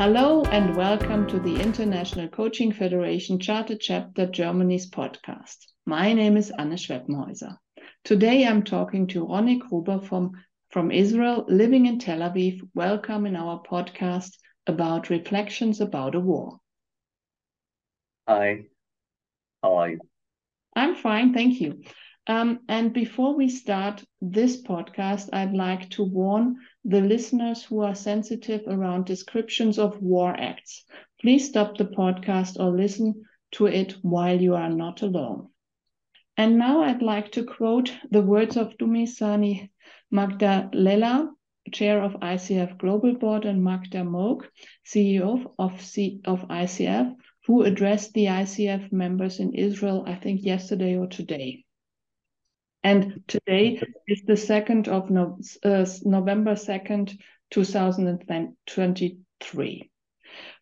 Hello and welcome to the International Coaching Federation Charter Chapter Germany's podcast. My name is Anne Schweppenhäuser. Today I'm talking to Rony Gruber from, from Israel, living in Tel Aviv. Welcome in our podcast about reflections about a war. Hi, how are you? I'm fine, thank you. Um, and before we start this podcast, I'd like to warn the listeners who are sensitive around descriptions of war acts. Please stop the podcast or listen to it while you are not alone. And now I'd like to quote the words of Dumisani Magadlela, chair of ICF Global Board, and Magda Mook, CEO of, C of ICF, who addressed the ICF members in Israel, I think yesterday or today. And today is the 2nd of no, uh, November 2nd, 2023.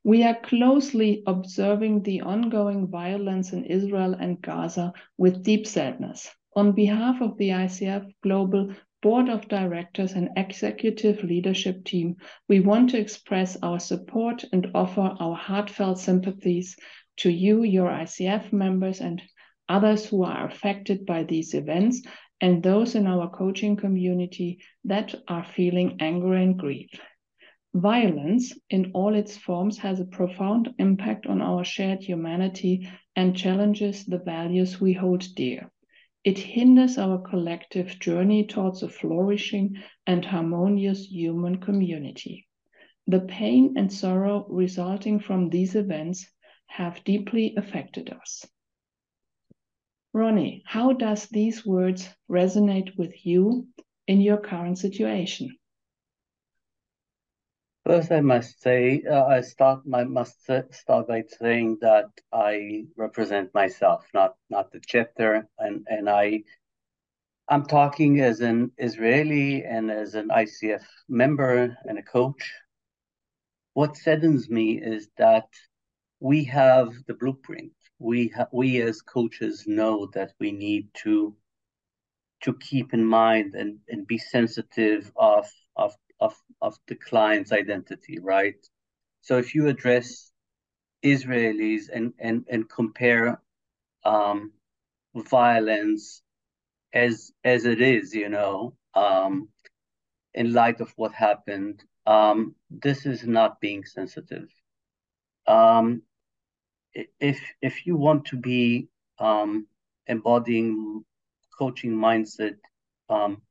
We are closely observing the ongoing violence in Israel and Gaza with deep sadness. On behalf of the ICF Global Board of Directors and Executive Leadership Team, we want to express our support and offer our heartfelt sympathies to you, your ICF members, and others who are affected by these events, and those in our coaching community that are feeling anger and grief. Violence in all its forms has a profound impact on our shared humanity and challenges the values we hold dear. It hinders our collective journey towards a flourishing and harmonious human community. The pain and sorrow resulting from these events have deeply affected us. Rony, how does these words resonate with you in your current situation? First, I must say, uh, I start. I must start by saying that I represent myself, not not the chapter, and and I, I'm talking as an Israeli and as an ICF member and a coach. What saddens me is that we have the blueprint we ha- we as coaches know that we need to to keep in mind and, and be sensitive of, of of of the client's identity, right? So if you address Israelis and and and compare um, violence as as it is, you know, um, in light of what happened, um, this is not being sensitive. Um, if if you want to be um, embodying coaching mindset, um,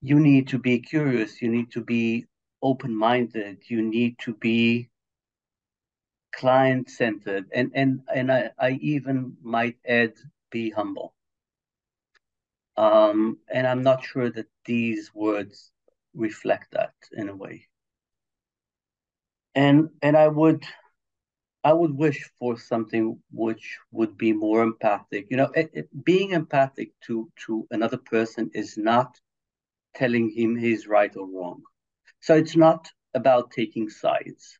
you need to be curious. You need to be open minded. You need to be client centered, and and and I, I even might add be humble. Um, and I'm not sure that these words reflect that in a way. And and I would I would wish for something which would be more empathic. You know, it, it, being empathic to to another person is not telling him he's right or wrong. So it's not about taking sides.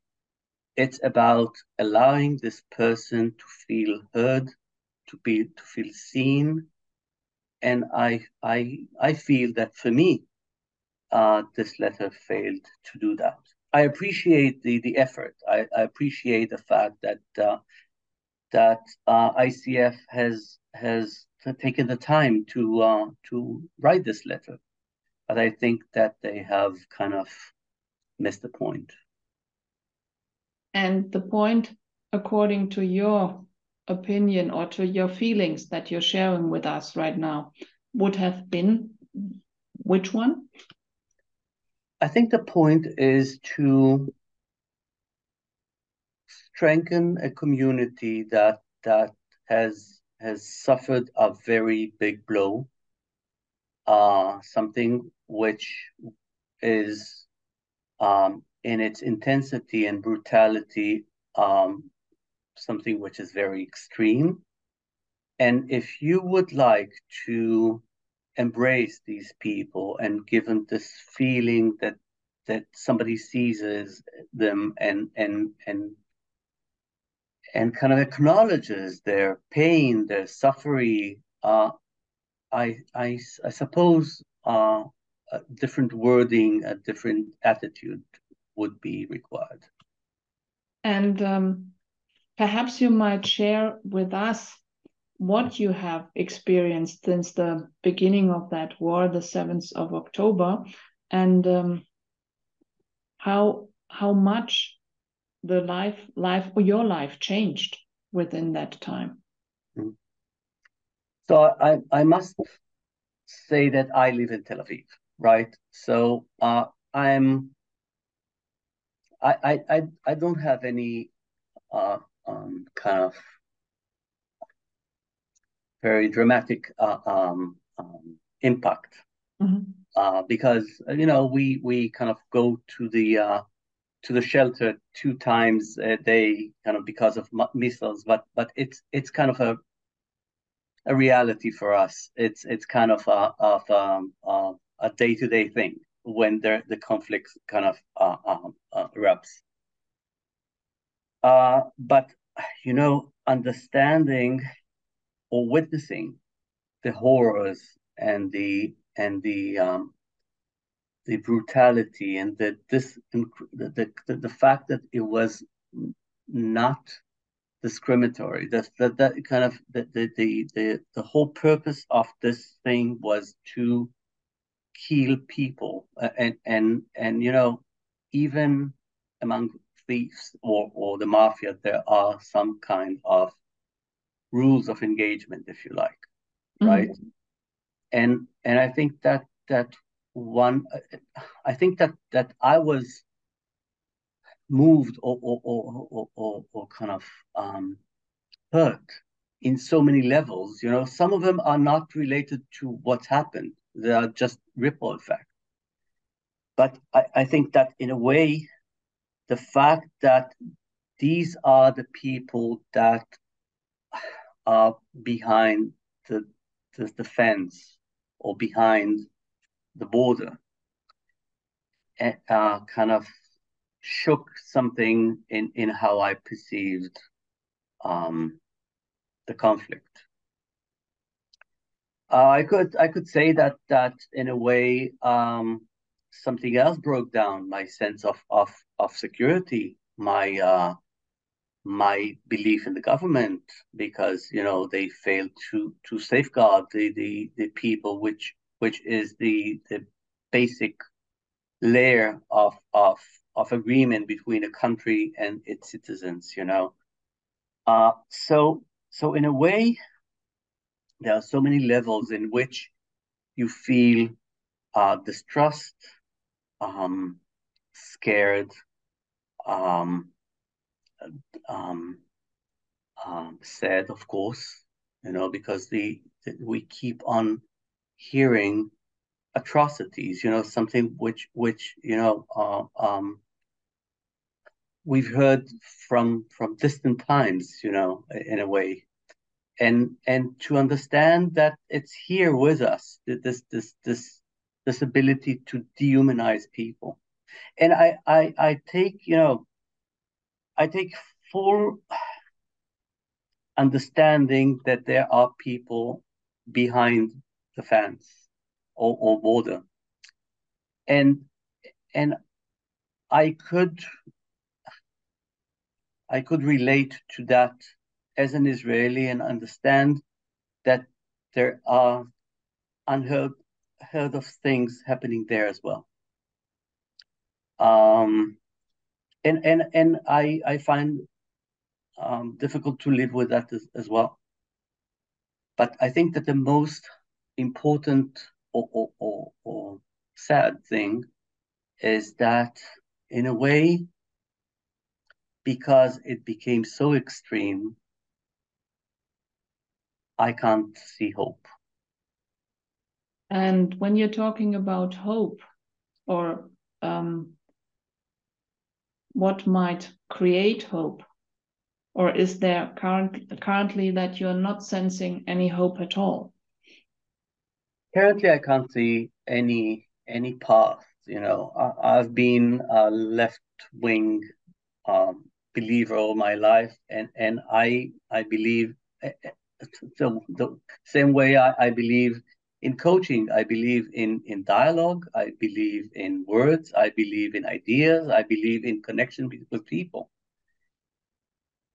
It's about allowing this person to feel heard, to be to feel seen. And I I I feel that for me, uh, this letter failed to do that. I appreciate the the effort. I, I appreciate the fact that uh, that uh, ICF has has taken the time to uh, to write this letter, but I think that they have kind of missed the point. And the point, according to your opinion or to your feelings that you're sharing with us right now, would have been which one? I think the point is to strengthen a community that that has has suffered a very big blow, uh, something which is um, in its intensity and brutality um, something which is very extreme. And if you would like to embrace these people and give them this feeling that that somebody sees them and and and and kind of acknowledges their pain, their suffering. Uh, I, I, I suppose uh, a different wording, a different attitude would be required. And um, perhaps you might share with us what you have experienced since the beginning of that war, the 7th of October, and um, how how much the life life or your life changed within that time. Hmm. So I I must say that I live in Tel Aviv, right? So uh, I'm I I I don't have any uh, um, kind of very dramatic uh, um, um, impact mm-hmm. uh, because you know we we kind of go to the uh, to the shelter two times a day, kind of because of missiles, but but it's it's kind of a a reality for us. It's it's kind of a of um, uh, a day to day thing when the the conflict kind of uh, um, uh, erupts. Uh, but you know, understanding or witnessing the horrors and the and the um, the brutality and the this the, the the fact that it was not discriminatory. That that, that kind of the, the the the the whole purpose of this thing was to kill people. And and and you know even among thieves or or the mafia there are some kind of rules of engagement if you like mm-hmm. right? And and i think that that one i think that that i was moved or or or or, or kind of um, hurt in so many levels you know? Some of them are not related to what happened. They are just ripple effect. But I, I think that in a way the fact that these are the people that are behind the the, the fence or behind the border uh, kind of shook something in, in how I perceived um, the conflict. Uh, I could I could say that that in a way um, something else broke down my sense of of of security, my uh, my belief in the government because you know they failed to to safeguard the the, the people which which is the the basic layer of of of agreement between a country and its citizens you know? Uh so so in a way there are so many levels in which you feel uh distrust um scared um um, um, of course, you know, because the, the, we keep on hearing atrocities, you know, something which which you know uh, um, we've heard from from distant times, you know, in a way, and and to understand that it's here with us, this this this this ability to dehumanize people, and I I I take you know I take full understanding that there are people behind the fence or, or border. And and I could I could relate to that as an Israeli and understand that there are unheard heard of things happening there as well. Um, and and and I I find um, difficult to live with that as, as, well. But I think that the most important or, or, or, or sad thing is that in a way, because it became so extreme, I can't see hope. And when you're talking about hope or um, what might create hope? Or is there current, currently that you're not sensing any hope at all? Currently, I can't see any any path. You know, I, have been a left wing um, believer all my life, and and I I believe the, eh, eh, the same way I, I believe in coaching, I believe in, in dialogue, I believe in words, I believe in ideas, I believe in connection with people.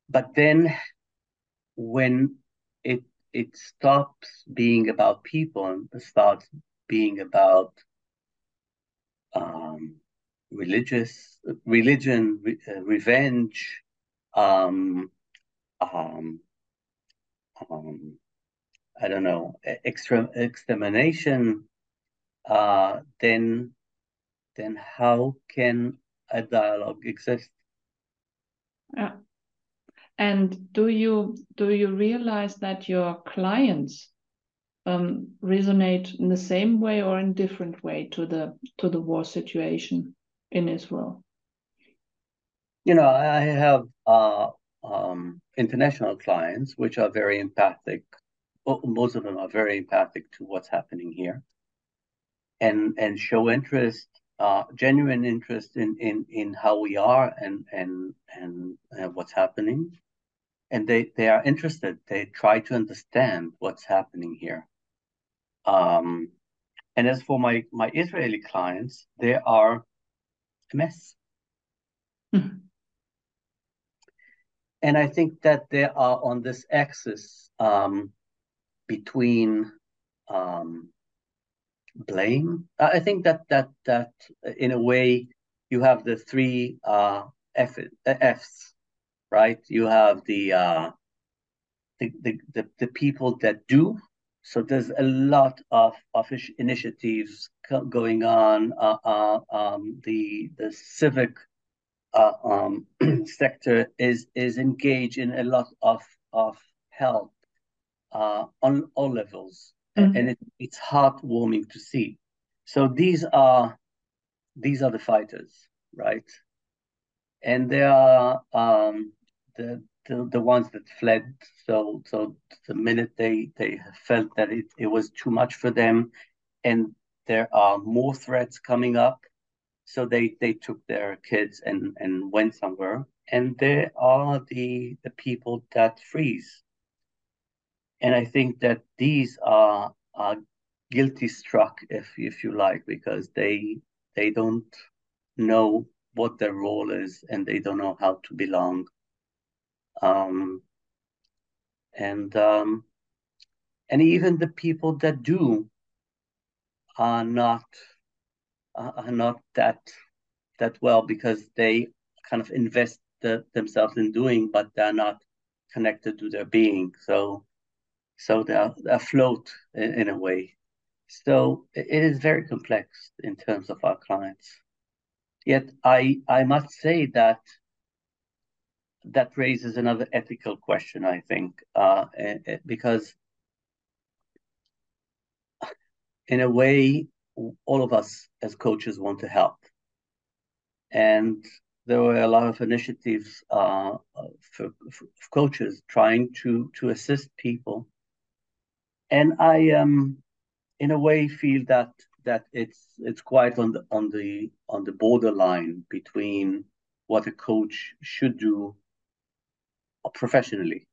but then when it it stops being about people and starts being about um, religious religion, re, uh, revenge, um, um, um, I don't know, extra, extermination, uh, then then how can a dialogue exist? Yeah. And do you do you realize that your clients um, resonate in the same way or in different way to the to the war situation in Israel? You know, I have uh, um, international clients which are very empathic. Most of them are very empathic to what's happening here, and and show interest, uh, genuine interest in in in how we are and and and uh, what's happening, and they they are interested. They try to understand what's happening here. Um, and as for my my Israeli clients, they are a mess. Mm-hmm. And I think that they are on this axis um, between um, blame. I think that that that in a way you have the three uh, F, Fs, right? You have the, uh, the, the the the people that do. So there's a lot of of initiatives going on. Uh, uh, um, the the civic uh, um, sector is is engaged in a lot of of help uh, on all levels, mm-hmm. and it, it's heartwarming to see. So these are these are the fighters, right? And they are um, the, the the ones that fled. So so the minute they they felt that it, it was too much for them, and there are more threats coming up so they they took their kids and and went somewhere and there are the the people that freeze and i think that these are are guilty struck if if you like because they they don't know what their role is and they don't know how to belong um and um and even the people that do are not are not that that well because they kind of invest the, themselves in doing, but they're not connected to their being. So so they're afloat in, in a way. So it is very complex in terms of our clients. Yet I I must say that that raises another ethical question, I think, uh, because in a way, all of us as coaches want to help. And there were a lot of initiatives uh, for, for, coaches trying to to assist people. And I, um, in a way, feel that that it's it's quite on the on the on the borderline between what a coach should do professionally,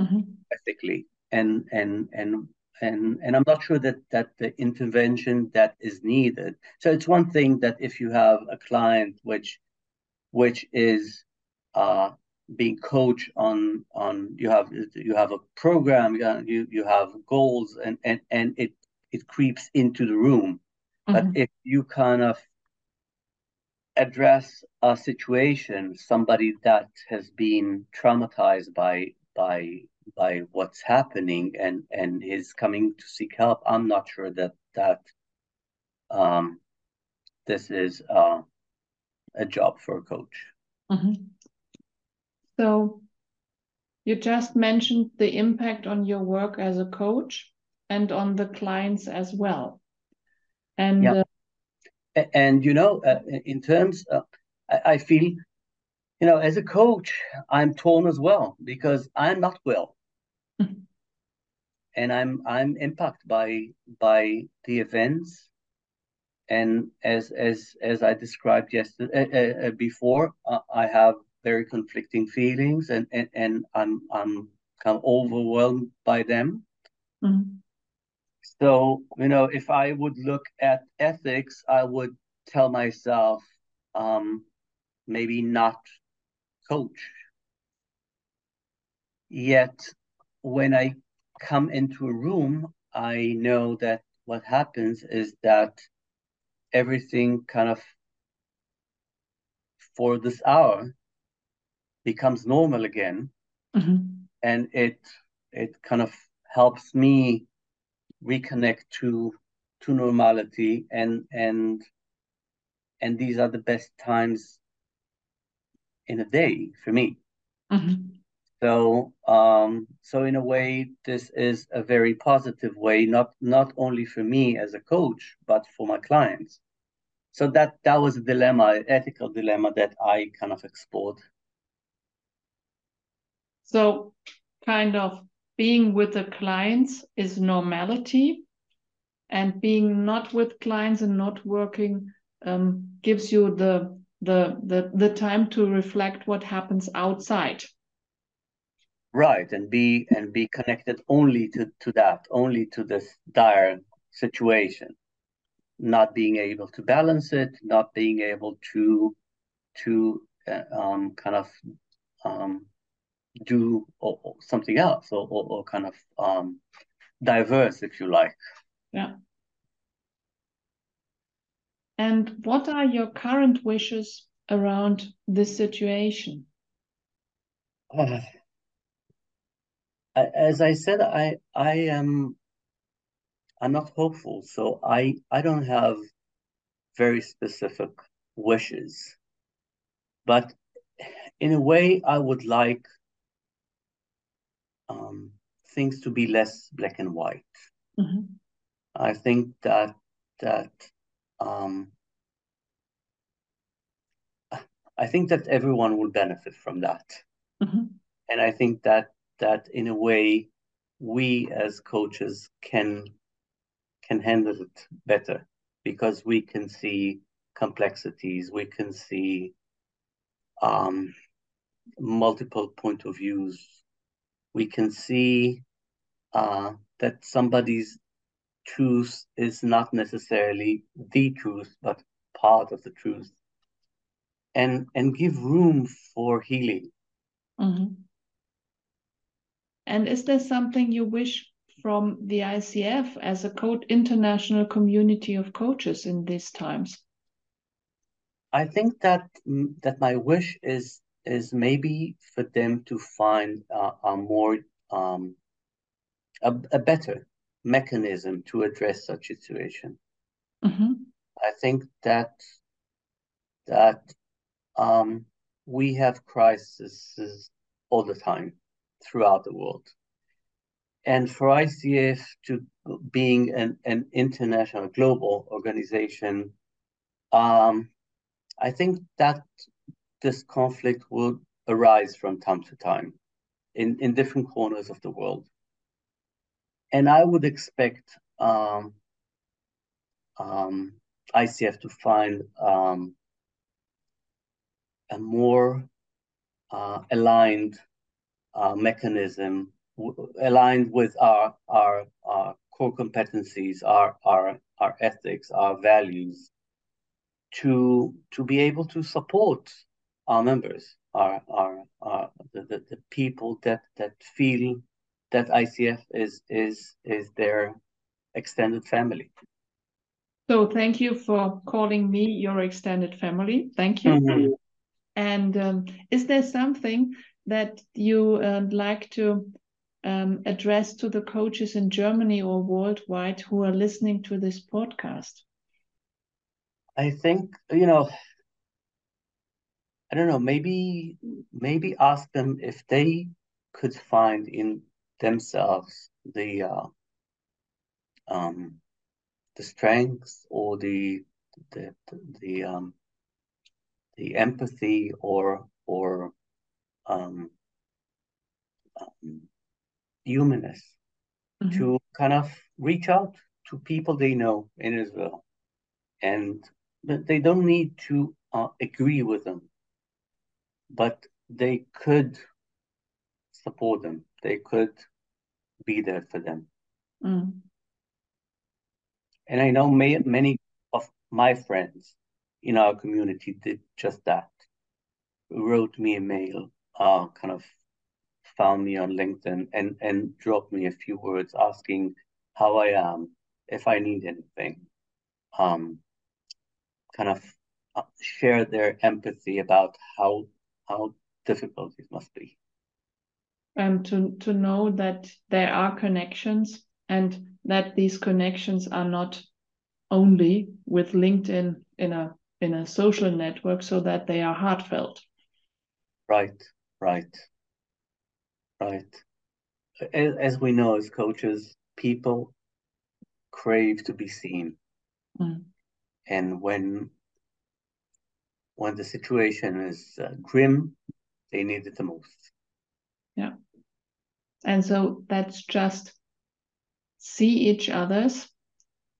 mm-hmm. ethically, and and and and and I'm not sure that that the intervention that is needed. So it's one thing that if you have a client which which is uh, being coached on on you have you have a program you you have goals and and and it it creeps into the room. Mm-hmm. But if you kind of address a situation, somebody that has been traumatized by by by what's happening and and is coming to seek help i'm not sure that that um this is uh, a job for a coach mm-hmm. So you just mentioned the impact on your work as a coach and on the clients as well. And yeah. Uh, and you know uh, in terms of, I, I feel you know, as a coach, I'm torn as well because I'm not well, and I'm I'm impacted by by the events, and as as as I described yesterday uh, uh, before, uh, I have very conflicting feelings, and and, and I'm I'm kind of overwhelmed by them. Mm-hmm. So you know, if I would look at ethics, I would tell myself um, maybe not coach. yet when I come into a room, I know that what happens is that everything kind of for this hour becomes normal again mm-hmm. and it it kind of helps me reconnect to to normality and and and these are the best times in a day for me mm-hmm. so um so in a way this is a very positive way not not only for me as a coach but for my clients so that that was a dilemma ethical dilemma that i kind of explored so kind of being with the clients is normality. And being not with clients and not working um, gives you the, the the the time to reflect what happens outside. Right. And be and be connected only to to that only to this dire situation. Not being able to balance it not being able to to uh, um, kind of um, do or, or something else or, or, or kind of um, diverse if you like yeah. And what are your current wishes around this situation? Uh, as I said, I I am I'm not hopeful, so I I don't have very specific wishes, but in a way, I would like um, things to be less black and white. Mm-hmm. I think that that um, I think that everyone will benefit from that, mm-hmm. and I think that that in a way we as coaches can can handle it better because we can see complexities, we can see um, multiple point of views, we can see uh, that somebody's truth is not necessarily the truth, but part of the truth. And and give room for healing. Mm-hmm. And is there something you wish from the ICF as a code international community of coaches in these times? I think that that my wish is is maybe for them to find uh, a more um, a, a better mechanism to address such situation. Mm-hmm. I think that that um, we have crises all the time throughout the world, and for ICF to being an, an international global organization, um, I think that this conflict will arise from time to time in, in different corners of the world. And I would expect um, um, ICF to find um, a more uh, aligned uh, mechanism, aligned with our, our, our core competencies, our, our, our ethics, our values, to to be able to support our members, our, our, our the, the, the people that that feel that ICF is is is their extended family. So thank you for calling me your extended family. Thank you. Mm -hmm. And um, is there something that you uh, like to um, address to the coaches in Germany or worldwide who are listening to this podcast? I think you know. I don't know. Maybe maybe ask them if they could find in themselves the uh, um, the strength or the the the um, the empathy or or um, um, humanness mm-hmm. to kind of reach out to people they know in Israel, and they don't need to uh, agree with them, but they could support them. They could be there for them. Mm. And I know may, many of my friends in our community did just that. Wrote me a mail, uh, kind of found me on LinkedIn and, and dropped me a few words asking how I am, if I need anything. Um, kind of uh, share their empathy about how how difficult it must be. And to, to know that there are connections and that these connections are not only with LinkedIn in a in a social network so that they are heartfelt. Right, right, right. As, as we know as coaches, people crave to be seen. Mm. And when when the situation is uh, grim, they need it the most. Yeah. And so that's just see each other's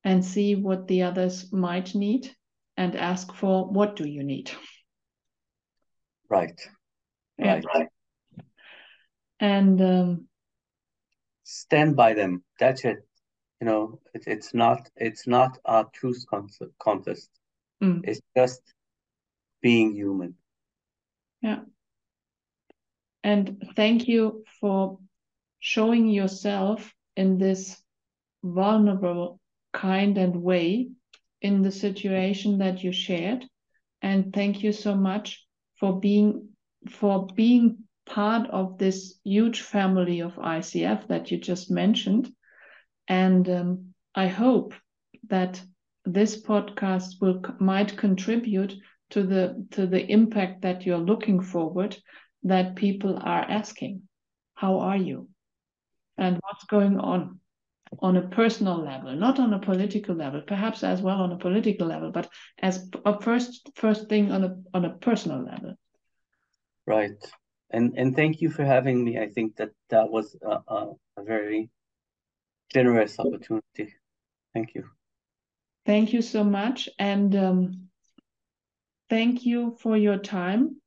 and see what the others might need and ask for what do you need. Right. Right. Yeah. And um, stand by them. That's it. You know, it, it's not it's not a truth contest. Mm. It's just being human. Yeah. And thank you for showing yourself in this vulnerable, kind, and way in the situation that you shared. And thank you so much for being for being part of this huge family of ICF that you just mentioned. And um, I hope that this podcast will might contribute to the to the impact that you're looking forward that people are asking how are you? And what's going on on a personal level not on a political level perhaps as well on a political level but as a first first thing on a on a personal level. Right. And and thank you for having me. I think that that was a, a, a very generous opportunity. Thank you. Thank you so much. And um, Thank you for your time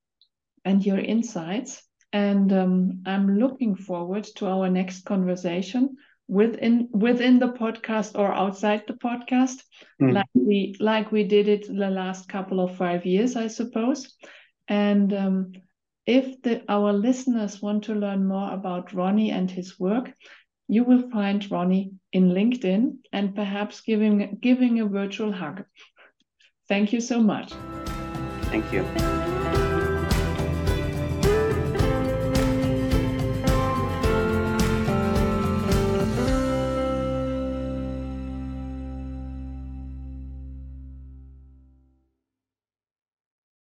and your insights. And um, I'm looking forward to our next conversation within within the podcast or outside the podcast, mm. like we like we did it the last couple of five years, I suppose. And um, if the, our listeners want to learn more about Rony and his work, you will find Rony in LinkedIn and perhaps giving giving a virtual hug. Thank you so much. Thank you.